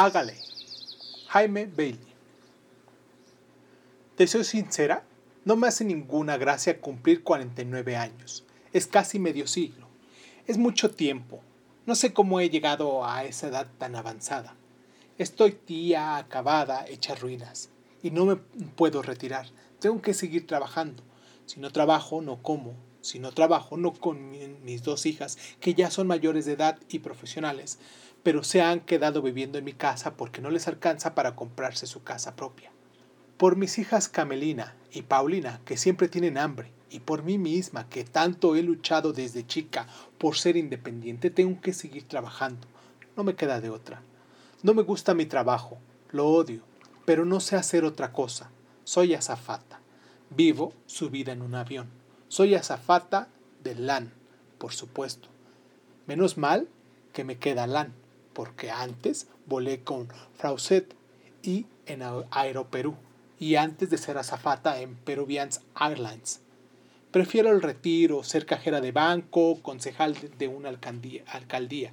Hágale. Jaime Bailey. Te soy sincera, no me hace ninguna gracia cumplir 49 años. Es casi medio siglo. Es mucho tiempo. No sé cómo he llegado a esa edad tan avanzada. Estoy tía, acabada, hecha ruinas. Y no me puedo retirar. Tengo que seguir trabajando. Si no trabajo, no como. Si no trabajo, no con mis dos hijas, que ya son mayores de edad y profesionales, pero se han quedado viviendo en mi casa porque no les alcanza para comprarse su casa propia. Por mis hijas Camelina y Paulina, que siempre tienen hambre, y por mí misma, que tanto he luchado desde chica por ser independiente, tengo que seguir trabajando. No me queda de otra. No me gusta mi trabajo, lo odio, pero no sé hacer otra cosa. Soy azafata. Vivo su vida en un avión. Soy azafata del LAN, por supuesto. Menos mal que me queda LAN, porque antes volé con Frauset y en Aeroperú, y antes de ser azafata en Peruvians Airlines. Prefiero el retiro, ser cajera de banco, concejal de una alcaldía.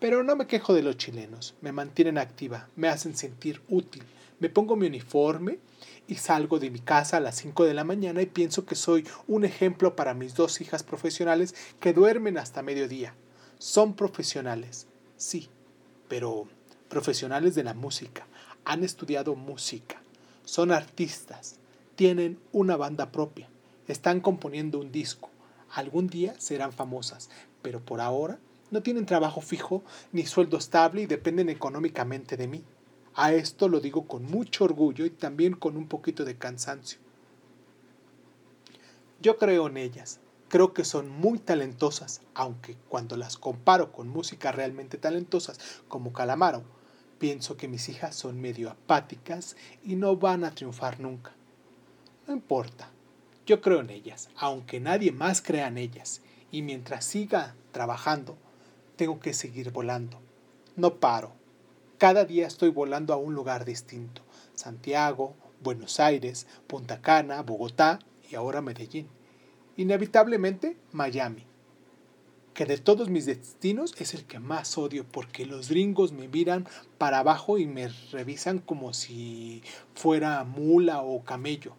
Pero no me quejo de los chilenos, me mantienen activa, me hacen sentir útil. Me pongo mi uniforme y salgo de mi casa a las 5 de la mañana y pienso que soy un ejemplo para mis dos hijas profesionales que duermen hasta mediodía. Son profesionales, sí, pero profesionales de la música. Han estudiado música. Son artistas. Tienen una banda propia. Están componiendo un disco. Algún día serán famosas, pero por ahora no tienen trabajo fijo ni sueldo estable y dependen económicamente de mí. A esto lo digo con mucho orgullo y también con un poquito de cansancio. Yo creo en ellas. Creo que son muy talentosas, aunque cuando las comparo con música realmente talentosas como Calamaro, pienso que mis hijas son medio apáticas y no van a triunfar nunca. No importa. Yo creo en ellas, aunque nadie más crea en ellas, y mientras siga trabajando, tengo que seguir volando. No paro, cada día estoy volando a un lugar distinto. Santiago, Buenos Aires, Punta Cana, Bogotá y ahora Medellín. Inevitablemente Miami, que de todos mis destinos es el que más odio porque los gringos me miran para abajo y me revisan como si fuera mula o camello.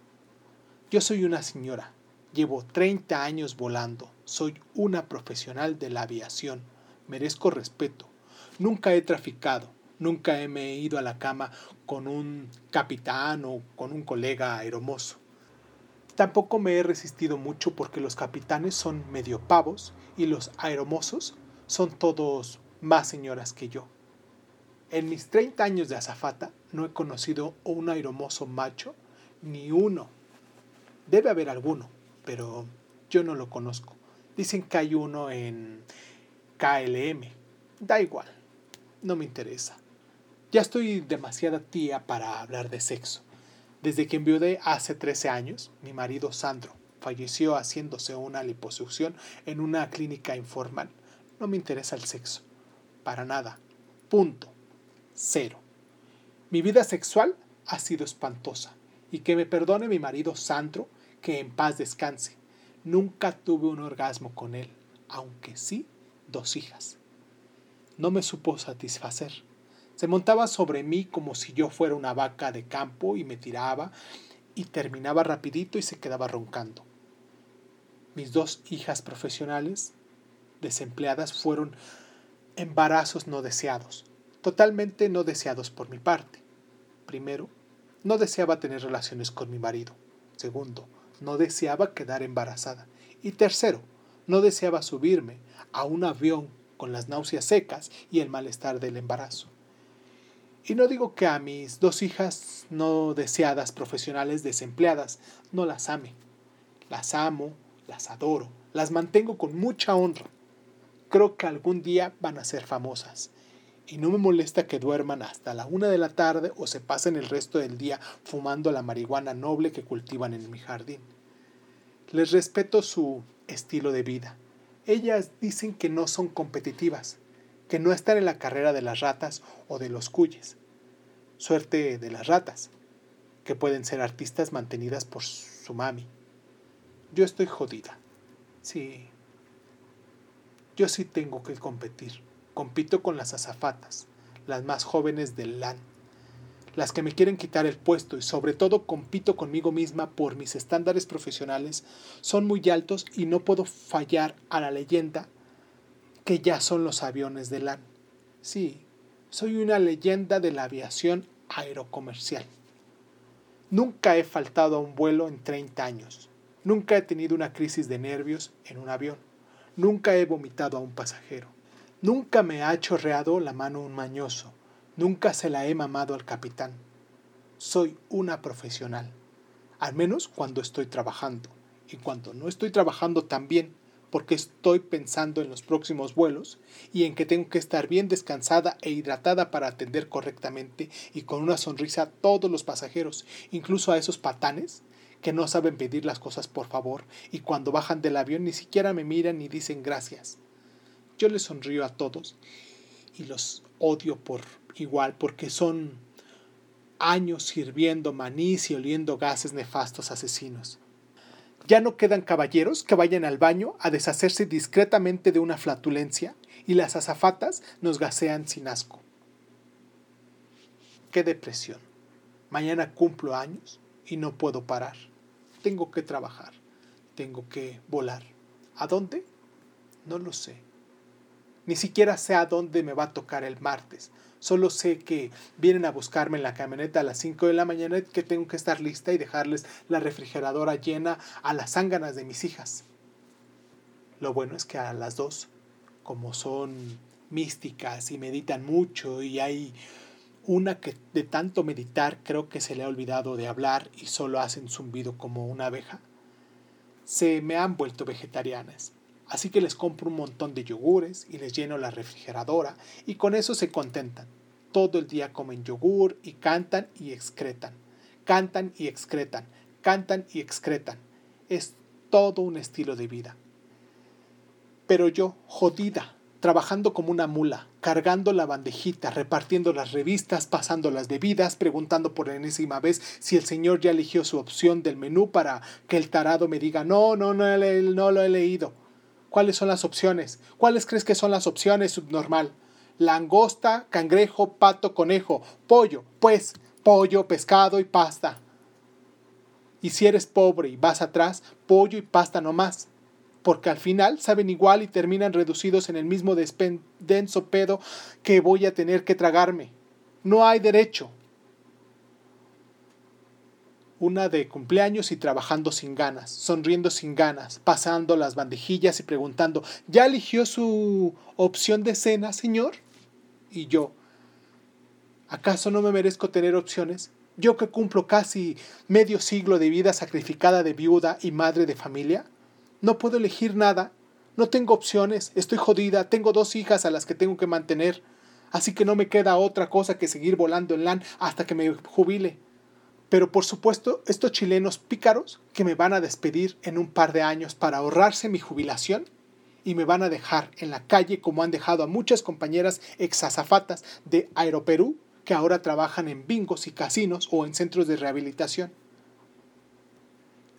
Yo soy una señora, llevo 30 años volando, soy una profesional de la aviación, merezco respeto, nunca he traficado, Nunca me he ido a la cama con un capitán o con un colega aeromozo. Tampoco me he resistido mucho porque los capitanes son medio pavos y los aeromosos son todos más señoras que yo. En mis 30 años de azafata no he conocido un aeromozo macho, ni uno. Debe haber alguno, pero yo no lo conozco. Dicen que hay uno en KLM. Da igual, no me interesa. Ya estoy demasiada tía para hablar de sexo. Desde que enviudé hace 13 años, mi marido Sandro falleció haciéndose una liposucción en una clínica informal. No me interesa el sexo. Para nada. Punto. Cero. Mi vida sexual ha sido espantosa. Y que me perdone mi marido Sandro, que en paz descanse. Nunca tuve un orgasmo con él, aunque sí dos hijas. No me supo satisfacer. Se montaba sobre mí como si yo fuera una vaca de campo y me tiraba y terminaba rapidito y se quedaba roncando. Mis dos hijas profesionales, desempleadas, fueron embarazos no deseados, totalmente no deseados por mi parte. Primero, no deseaba tener relaciones con mi marido. Segundo, no deseaba quedar embarazada. Y tercero, no deseaba subirme a un avión con las náuseas secas y el malestar del embarazo. Y no digo que a mis dos hijas no deseadas profesionales desempleadas no las ame. Las amo, las adoro, las mantengo con mucha honra. Creo que algún día van a ser famosas. Y no me molesta que duerman hasta la una de la tarde o se pasen el resto del día fumando la marihuana noble que cultivan en mi jardín. Les respeto su estilo de vida. Ellas dicen que no son competitivas, que no están en la carrera de las ratas o de los cuyes. Suerte de las ratas, que pueden ser artistas mantenidas por su mami. Yo estoy jodida. Sí. Yo sí tengo que competir. Compito con las azafatas, las más jóvenes del LAN, las que me quieren quitar el puesto y sobre todo compito conmigo misma por mis estándares profesionales, son muy altos y no puedo fallar a la leyenda que ya son los aviones del LAN. Sí, soy una leyenda de la aviación aerocomercial. Nunca he faltado a un vuelo en 30 años. Nunca he tenido una crisis de nervios en un avión. Nunca he vomitado a un pasajero. Nunca me ha chorreado la mano un mañoso. Nunca se la he mamado al capitán. Soy una profesional. Al menos cuando estoy trabajando. Y cuando no estoy trabajando también, porque estoy pensando en los próximos vuelos y en que tengo que estar bien descansada e hidratada para atender correctamente y con una sonrisa a todos los pasajeros, incluso a esos patanes que no saben pedir las cosas por favor y cuando bajan del avión ni siquiera me miran ni dicen gracias. Yo les sonrío a todos y los odio por igual porque son años sirviendo manís y oliendo gases nefastos asesinos. Ya no quedan caballeros que vayan al baño a deshacerse discretamente de una flatulencia y las azafatas nos gasean sin asco. Qué depresión. Mañana cumplo años y no puedo parar. Tengo que trabajar. Tengo que volar. ¿A dónde? No lo sé. Ni siquiera sé a dónde me va a tocar el martes. Solo sé que vienen a buscarme en la camioneta a las 5 de la mañana y que tengo que estar lista y dejarles la refrigeradora llena a las zánganas de mis hijas. Lo bueno es que a las dos, como son místicas y meditan mucho y hay una que de tanto meditar creo que se le ha olvidado de hablar y solo hacen zumbido como una abeja, se me han vuelto vegetarianas. Así que les compro un montón de yogures y les lleno la refrigeradora y con eso se contentan. Todo el día comen yogur y cantan y excretan. Cantan y excretan. Cantan y excretan. Es todo un estilo de vida. Pero yo, jodida, trabajando como una mula, cargando la bandejita, repartiendo las revistas, pasando las bebidas, preguntando por enésima vez si el señor ya eligió su opción del menú para que el tarado me diga no, no, no, no lo he leído ¿Cuáles son las opciones? ¿Cuáles crees que son las opciones subnormal? Langosta, cangrejo, pato, conejo, pollo, pues pollo, pescado y pasta. Y si eres pobre y vas atrás, pollo y pasta no más. Porque al final saben igual y terminan reducidos en el mismo denso pedo que voy a tener que tragarme. No hay derecho una de cumpleaños y trabajando sin ganas, sonriendo sin ganas, pasando las bandejillas y preguntando, ¿ya eligió su opción de cena, señor? Y yo, ¿acaso no me merezco tener opciones? Yo que cumplo casi medio siglo de vida sacrificada de viuda y madre de familia, no puedo elegir nada, no tengo opciones, estoy jodida, tengo dos hijas a las que tengo que mantener, así que no me queda otra cosa que seguir volando en LAN hasta que me jubile. Pero por supuesto, estos chilenos pícaros que me van a despedir en un par de años para ahorrarse mi jubilación y me van a dejar en la calle como han dejado a muchas compañeras exazafatas de Aeroperú que ahora trabajan en bingos y casinos o en centros de rehabilitación.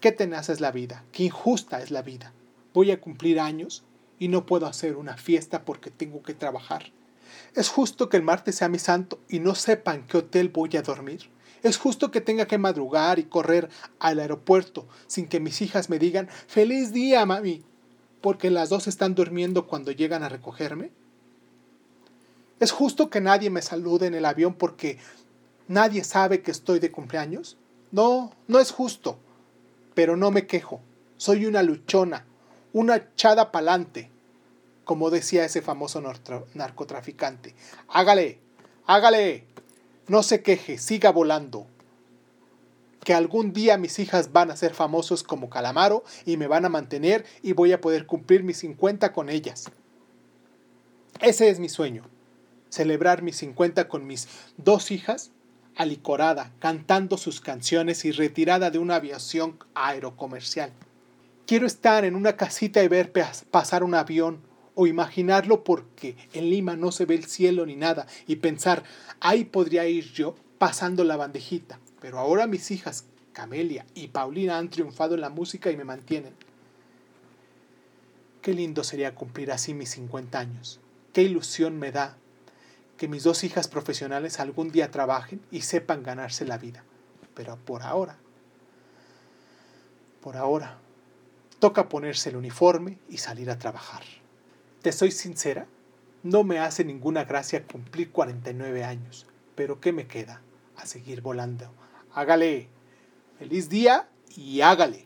Qué tenaz es la vida, qué injusta es la vida. Voy a cumplir años y no puedo hacer una fiesta porque tengo que trabajar. ¿Es justo que el martes sea mi santo y no sepan qué hotel voy a dormir? Es justo que tenga que madrugar y correr al aeropuerto sin que mis hijas me digan feliz día, mami, porque las dos están durmiendo cuando llegan a recogerme. Es justo que nadie me salude en el avión porque nadie sabe que estoy de cumpleaños. No, no es justo, pero no me quejo. Soy una luchona, una echada pa'lante, como decía ese famoso narcotraficante. Hágale, hágale. No se queje, siga volando. Que algún día mis hijas van a ser famosos como Calamaro y me van a mantener y voy a poder cumplir mis 50 con ellas. Ese es mi sueño. Celebrar mis 50 con mis dos hijas, alicorada, cantando sus canciones y retirada de una aviación aerocomercial. Quiero estar en una casita y ver pasar un avión o imaginarlo porque en Lima no se ve el cielo ni nada y pensar, ahí podría ir yo pasando la bandejita. Pero ahora mis hijas, Camelia y Paulina, han triunfado en la música y me mantienen. Qué lindo sería cumplir así mis 50 años. Qué ilusión me da que mis dos hijas profesionales algún día trabajen y sepan ganarse la vida. Pero por ahora, por ahora, toca ponerse el uniforme y salir a trabajar. Te soy sincera, no me hace ninguna gracia cumplir 49 años, pero ¿qué me queda? A seguir volando. Hágale. Feliz día y hágale.